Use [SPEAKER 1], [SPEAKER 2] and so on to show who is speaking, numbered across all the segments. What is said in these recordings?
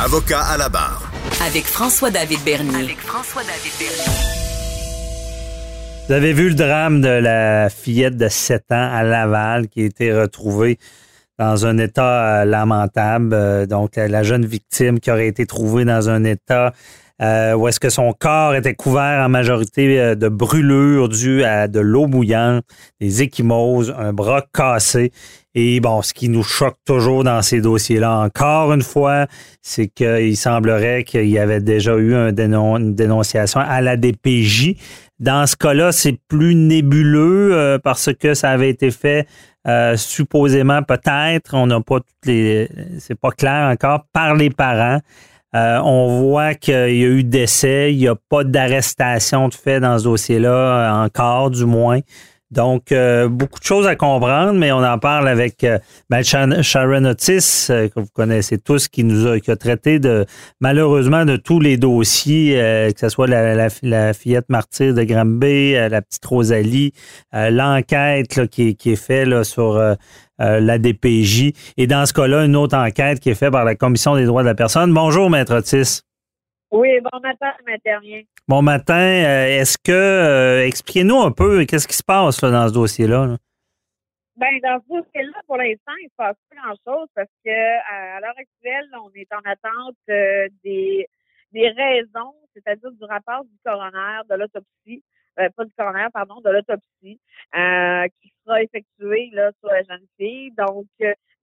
[SPEAKER 1] Avocat à la barre.
[SPEAKER 2] Avec François-David Bernier.
[SPEAKER 3] Avec François-David Bernier.
[SPEAKER 4] Vous avez vu le drame de la fillette de 7 ans à Laval qui a été retrouvée dans un état euh, lamentable. Euh, donc, la jeune victime qui aurait été trouvée dans un état euh, où est-ce que son corps était couvert en majorité de brûlures dues à de l'eau bouillante, des échymoses, un bras cassé. Et bon, ce qui nous choque toujours dans ces dossiers-là, encore une fois, c'est qu'il semblerait qu'il y avait déjà eu un une dénonciation à la DPJ. Dans ce cas-là, c'est plus nébuleux parce que ça avait été fait euh, supposément peut-être, on n'a pas toutes les, c'est pas clair encore par les parents. Euh, on voit qu'il y a eu décès, il n'y a pas d'arrestation de fait dans ce dossier-là encore, du moins. Donc, euh, beaucoup de choses à comprendre, mais on en parle avec euh, ben, Sharon Otis, euh, que vous connaissez tous, qui nous a, qui a traité de malheureusement de tous les dossiers, que ce soit la, fillette martyre de Granby, la petite Rosalie, l'enquête qui, qui, est faite sur la DPJ, et dans ce cas-là, une autre enquête qui est faite par la Commission des droits de la personne. Bonjour, Maître Otis.
[SPEAKER 5] Oui, bon matin, Maître
[SPEAKER 4] Bon matin. Euh, est-ce que, euh, expliquez-nous un peu, qu'est-ce qui se passe dans ce dossier-là?
[SPEAKER 5] Bien, dans ce dossier-là, pour l'instant, il ne se passe pas grand-chose parce que à l'heure actuelle, on est en attente euh, des, des raisons, c'est-à-dire du rapport du coroner, de l'autopsie, pas du coroner, pardon, de l'autopsie, qui sera effectuée là, sur la jeune fille. Donc,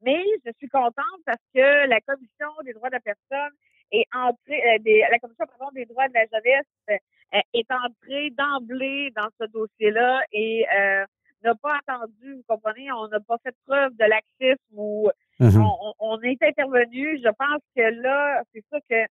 [SPEAKER 5] mais je suis contente parce que la Commission des droits de la personne est entrée, euh, la Commission des droits de la jeunesse euh, est entrée d'emblée dans ce dossier-là et euh, n'a pas attendu, vous comprenez, on n'a pas fait preuve de laxisme ou mhm. on, est intervenu. Je pense que là, c'est ça que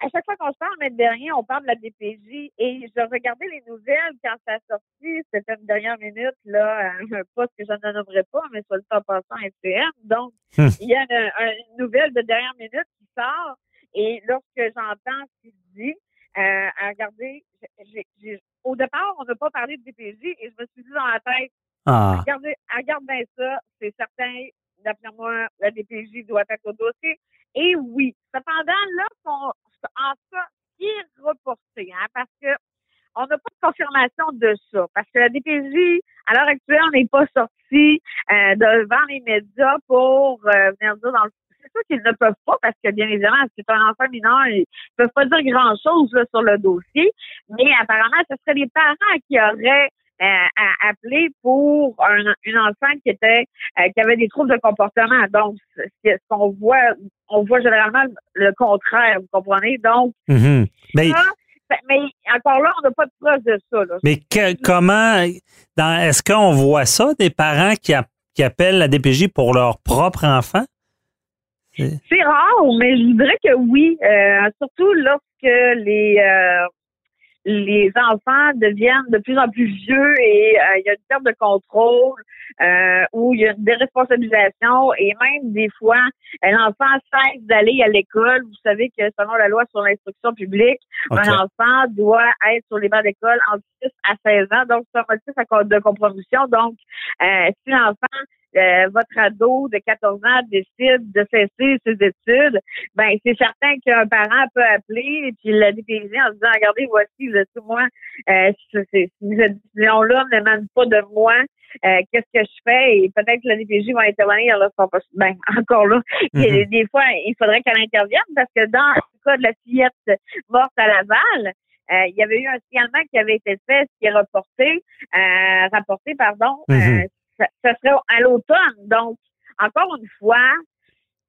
[SPEAKER 5] à chaque fois qu'on se parle, mais derrière, on parle de la DPJ et je regardais les nouvelles quand ça a sorti, c'était une dernière minute, là, un poste que je ne nommerai pas, mais soit le temps passant FCM. Donc, hum. il y a une, nouvelle de dernière minute qui sort et lorsque j'entends ce qu'il dit, euh, à regarder, au départ, on n'a pas parlé de DPJ et je me suis dit dans la tête, ah. regardez, regarde bien ça, c'est certain, d'après moi, la DPJ doit être au dossier. Et oui, cependant, là, en ça, qui est reporté, hein, parce que on n'a pas de confirmation de ça, parce que la DPJ, à l'heure actuelle, on n'est pas sorti euh, devant les médias pour euh, venir dire dans le sûr qu'ils ne peuvent pas parce que, bien évidemment, c'est un enfant mineur, ils ne peuvent pas dire grand-chose sur le dossier. Mais apparemment, ce serait les parents qui auraient euh, appelé pour un, une enfant qui était euh, qui avait des troubles de comportement. Donc, ce qu'on voit, on voit généralement le contraire, vous comprenez? Donc,
[SPEAKER 4] mm-hmm. mais,
[SPEAKER 5] mais encore là, on n'a pas de preuve de ça.
[SPEAKER 4] Mais comment, est-ce qu'on voit ça, des parents qui, qui appellent la DPJ pour leur propre enfant?
[SPEAKER 5] C'est rare, mais je dirais que oui, euh, surtout lorsque les euh, les enfants deviennent de plus en plus vieux et euh, il y a une perte de contrôle ou il y a une déresponsabilisation et même des fois l'enfant cesse d'aller à l'école. Vous savez que selon la loi sur l'instruction publique, un enfant doit être sur les bancs d'école entre 6 à 16 ans. Donc c'est un motif de compromission. Donc si l'enfant euh, votre ado de 14 ans décide de cesser ses études, ben c'est certain qu'un parent peut appeler et puis la DPJ en disant regardez voici là, moi euh, cette décision là n'émane pas de moi euh, qu'est-ce que je fais? Et peut-être que la DPJ va intervenir là ben encore là mm-hmm. des fois il faudrait qu'elle intervienne parce que dans le cas de la fillette morte à Laval euh, il y avait eu un signalement qui avait été fait, ce qui est reporté, euh, rapporté, pardon, mm-hmm ça, serait à l'automne. Donc, encore une fois,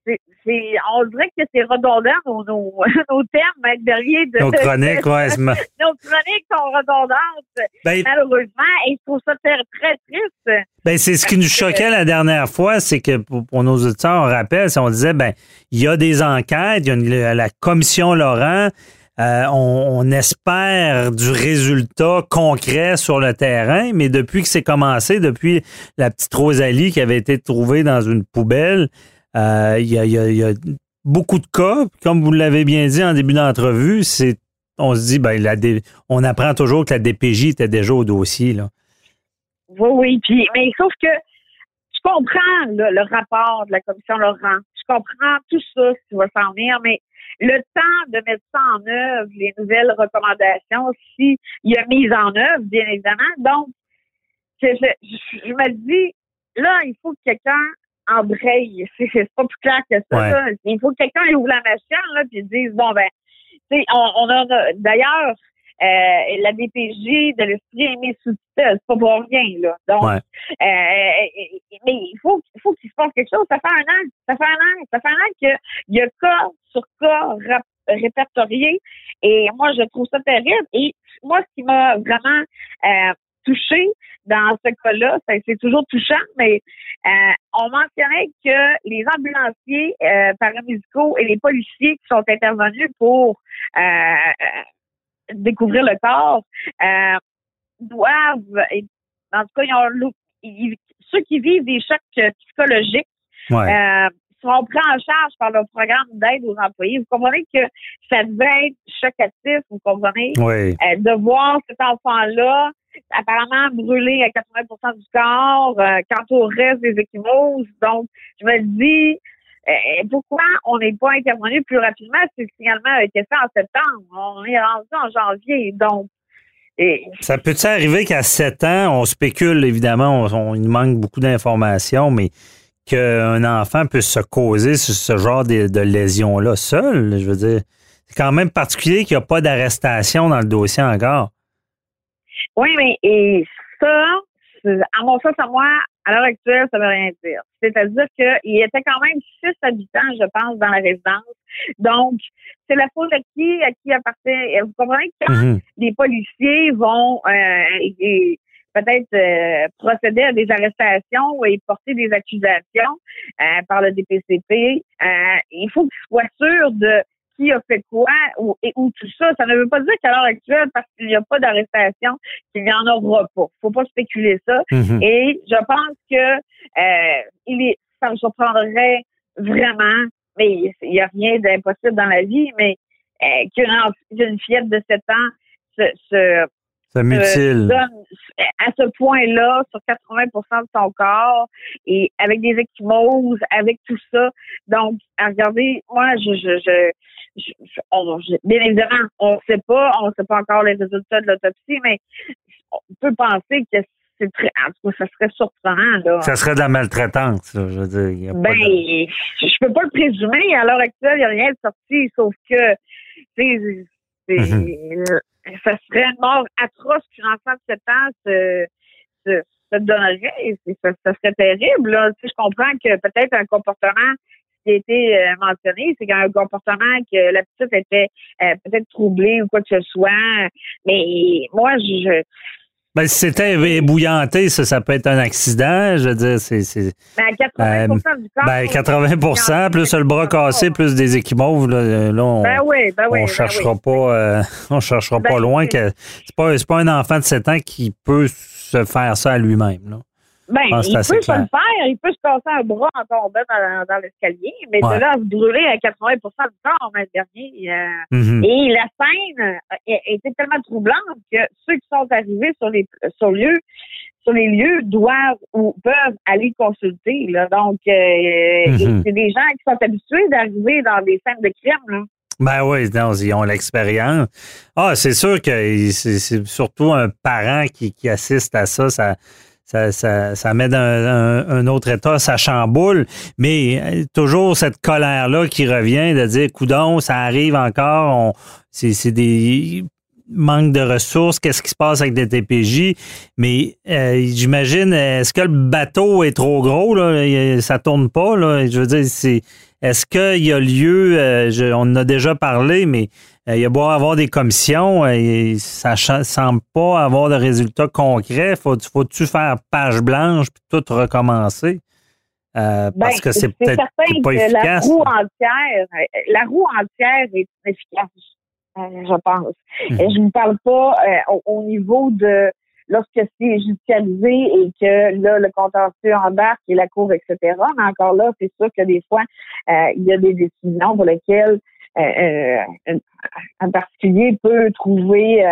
[SPEAKER 5] c'est, on dirait que c'est redondant nos, nos, nos termes, Maître Berrier. De,
[SPEAKER 4] nos chroniques, ouais.
[SPEAKER 5] nos chroniques sont redondantes, ben, malheureusement, et je trouve ça très, très triste.
[SPEAKER 4] Ben, c'est ce qui nous choquait la dernière fois, c'est que pour, nos auditeurs, on rappelle, on disait, ben, il y a des enquêtes, il y a la commission Laurent, euh, on, espère du résultat concret sur le terrain, mais depuis que c'est commencé, depuis la petite Rosalie qui avait été trouvée dans une poubelle, euh, il y, a, beaucoup de cas. Comme vous l'avez bien dit en début d'entrevue, c'est on se dit, ben, on apprend toujours que la DPJ était déjà au dossier. Là.
[SPEAKER 5] Oui, oui. Puis, mais sauf que je comprends le rapport de la commission Laurent. Je comprends tout ça, ce qui va s'en venir, mais le temps de mettre ça en œuvre, les nouvelles recommandations, s'il y a mise en œuvre, bien évidemment. Donc, je, je, me dis, là, il faut que quelqu'un embraye. C'est pas plus clair que ça. Il faut que quelqu'un ouvre la machine là, puis dise, bon, ben, on, on a d'ailleurs euh, la DPJ de l'esprit est mis sous tutelle, c'est pas pour rien, là. Donc, euh, mais il faut, il faut qu'il se passe quelque chose. Ça fait un an, ça fait un an, ça fait un an qu'il y a cas sur cas répertorié. Et moi, je trouve ça terrible. Et moi, ce qui m'a vraiment euh, touché dans ce cas-là, c'est toujours touchant, mais euh, on mentionnait que les ambulanciers euh, paramédicaux et les policiers qui sont intervenus pour euh, découvrir le corps euh, doivent, en tout cas, ils ont, ceux qui vivent des chocs psychologiques euh, seront pris en charge par le programme d'aide aux employés. Vous comprenez que ça devait être chocatif, vous comprenez, euh, de voir cet enfant-là apparemment brûlé à 80% du corps euh, quant au reste des équipements. Donc, je me dis, euh, pourquoi on n'est pas intervenu plus rapidement? Si le signalement a été fait en septembre? On est rendu en janvier, donc.
[SPEAKER 4] Ça peut-il arriver qu'à 7 ans, on spécule, évidemment, on, il manque beaucoup d'informations, mais qu'un enfant puisse se causer ce genre de, de lésions-là seul? Je veux dire, c'est quand même particulier qu'il n'y a pas d'arrestation dans le dossier encore.
[SPEAKER 5] Oui, mais et ça, à mon sens, à moi, à l'heure actuelle, ça ne veut rien dire. C'est-à-dire qu'il y était quand même six habitants, je pense, dans la résidence. Donc, c'est la faute à qui, à qui appartient? Vous comprenez que quand mhm. les policiers vont euh, peut-être euh, procéder à des arrestations et porter des accusations euh, par le DPCP, il faut qu'ils soient sûrs de qui a fait quoi ou, et, ou tout ça. Ça ne veut pas dire qu'à l'heure actuelle, parce qu'il n'y a pas d'arrestation, qu'il n'y en aura pas. faut pas spéculer ça. Mm-hmm. Et je pense que euh, il est, ça me surprendrait vraiment, mais il n'y a rien d'impossible dans la vie, mais euh, qu'une fillette de 7 ans se, se
[SPEAKER 4] ça mutile.
[SPEAKER 5] à ce point-là, sur 80% de son corps, et avec des échymoses, avec tout ça. Donc, regardez, moi, je, je, bien évidemment, on ne sait pas, on ne sait pas encore les résultats de l'autopsie, mais on peut penser que c'est très, en tout cas, ça serait surprenant, là.
[SPEAKER 4] Ça serait de la maltraitance, je veux dire.
[SPEAKER 5] ben, je peux pas le présumer. À l'heure actuelle, il n'y a rien de sorti, sauf que, tu mhm. Ça serait une mort atroce qu'un enfant de 7 ans se, se, se donnerait. Ça, serait terrible, là. Je comprends que peut-être un comportement qui a été euh, mentionné, c'est qu'un comportement que la petite était euh, peut-être troublée ou quoi que ce soit. Mais moi, je,
[SPEAKER 4] ben, si c'était ébouillanté, ça, ça peut être un accident. Je veux dire, c'est.
[SPEAKER 5] Ben, 80 euh, du corps.
[SPEAKER 4] Ben, 80 plus le bras cassé, plus des équimauves. Là, là on,
[SPEAKER 5] ben oui, ben oui,
[SPEAKER 4] on
[SPEAKER 5] ben
[SPEAKER 4] cherchera pas, on cherchera pas loin. que C'est pas, pas un enfant de 7 ans qui peut se faire ça à lui-même.
[SPEAKER 5] Ben, il peut se le faire, il peut se casser un bras en tombant dans, l'escalier, mais de là à se brûler à 80% du corps le dernier. Euh, mm-hmm. Et la scène était tellement troublante que ceux qui sont arrivés sur les sur lieu, sur les lieux doivent ou peuvent aller consulter. Là. Donc, euh, mm-hmm. c'est des gens qui sont habitués d'arriver dans des scènes de crime. Là.
[SPEAKER 4] Ben oui, ils ont l'expérience. Ah, c'est sûr que c'est surtout un parent qui, qui assiste à ça, ça ça, ça, ça met dans un, autre état, ça chamboule, mais euh, toujours cette colère-là qui revient de dire, coudon, ça arrive encore, c'est des manques de ressources, qu'est-ce qui se passe avec des TPJ, mais euh, j'imagine, est-ce que le bateau est trop gros, là, ça tourne pas, là, je veux dire, c'est est-ce qu'il y a lieu, euh, on en a déjà parlé, mais il y a beau avoir des commissions, euh, et ça ne semble pas avoir de résultats concrets. Faut-tu faire page blanche puis tout recommencer?
[SPEAKER 5] parce ben, que c'est peut-être pas efficace. La roue entière, la roue entière est efficace, je pense. Et je ne parle pas au, niveau de lorsque c'est judicialisé et que là, le contentieux embarque et la cour, etc. Mais encore là, c'est sûr que des fois, euh, il y a des décisions pour lesquelles euh, euh, un particulier peut trouver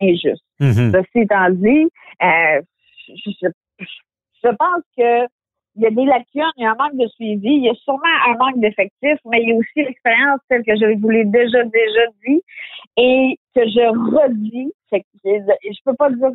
[SPEAKER 5] injuste. Mm-hmm. Ceci étant dit, je, pense que il y a des lacunes, il y a un manque de suivi, il y a sûrement un manque d'effectifs, mais il y a aussi l'expérience telle que je vous l'ai déjà, déjà dit et que je redis. je je peux pas dire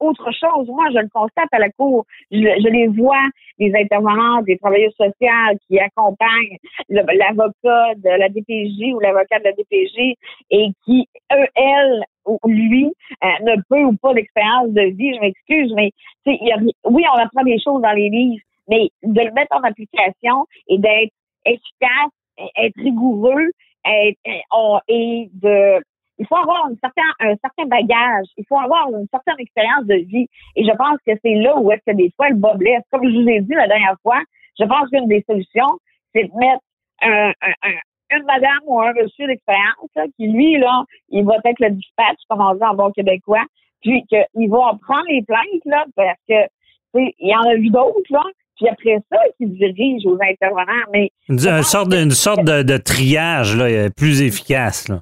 [SPEAKER 5] autre chose. Moi, je le constate à la cour. Je, les vois, les intervenants, des travailleurs sociaux qui accompagnent l'avocat de la DPJ ou l'avocat de la DPJ et qui, eux, elle ou lui, euh, ne peut ou pas d'expérience de vie. Je m'excuse, mais a, oui, on apprend des choses dans les livres, mais de le mettre en application et d'être efficace, être rigoureux, et de il faut avoir un certain, un certain bagage, il faut avoir une certaine expérience de vie. Et je pense que c'est là où est-ce que des fois le bas blesse. Comme je vous ai dit la dernière fois, je pense qu'une des solutions, c'est de mettre un, une madame ou un monsieur d'expérience qui, lui, là, il va être le dispatch, comme on dit en bon québécois, puis qu'il va prendre les plaintes, là, parce que, il y en a vu d'autres, là, puis après ça, qu'il dirige aux intervenants. Mais
[SPEAKER 4] une, sorte, de, une sorte de, de triage là, plus efficace. Là.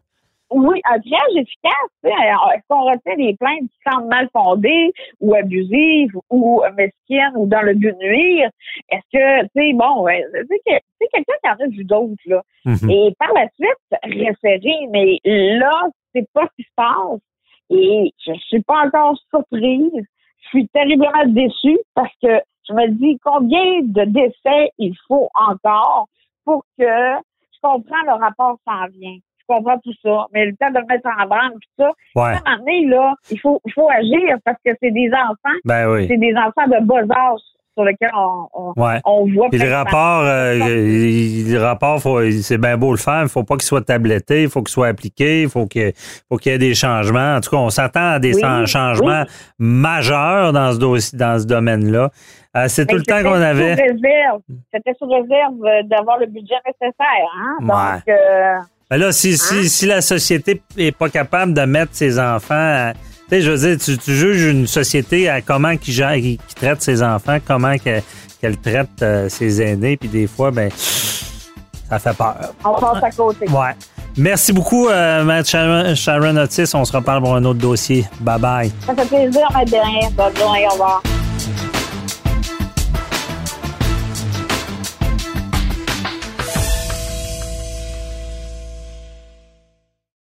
[SPEAKER 5] Oui, un triage efficace. Est-ce qu'on retient des plaintes qui semblent mal fondées ou abusives ou mesquines ou dans le but de nuire? Est-ce que, tu sais, bon, c'est quelqu'un qui en a vu d'autres, là. Mm-hmm. Et par la suite, référer, mais là, c'est pas ce qui se passe. Et je suis pas encore surprise. Je suis terriblement déçue parce que je me dis combien de décès il faut encore pour que je comprends le rapport s'en vient comprends tout ça. Mais le temps de le mettre en branle, tout ça, ouais. à un moment donné, là, il faut, il faut agir parce que c'est des enfants.
[SPEAKER 4] Ben oui.
[SPEAKER 5] C'est des enfants de bas âge sur lesquels on, on, voit.
[SPEAKER 4] Puis le rapport, euh, le rapport, c'est bien beau le faire, il faut pas qu'il soit tabletté, il faut qu'il soit appliqué, il faut qu'il faut qu'il y ait des changements. En tout cas, on s'attend à des changements majeurs dans ce dossier, dans ce domaine-là. Euh, c'est tout le temps qu'on avait.
[SPEAKER 5] C'était sous réserve d'avoir le budget nécessaire. Hein? Donc, euh,
[SPEAKER 4] ben là, si, si, hein? si, la société est pas capable de mettre ses enfants, tu sais, je veux dire, tu, tu, juges une société à comment qui, qui, traite ses enfants, comment qu'elle traite euh, ses aînés, puis des fois, ben, ça fait peur.
[SPEAKER 5] On passe à côté.
[SPEAKER 4] Ouais. Merci beaucoup, euh, Matt Sharon, Sharon Otis. On se reparle pour un autre dossier. Bye bye.
[SPEAKER 5] Ça fait plaisir, Matt Bonne journée. Au revoir.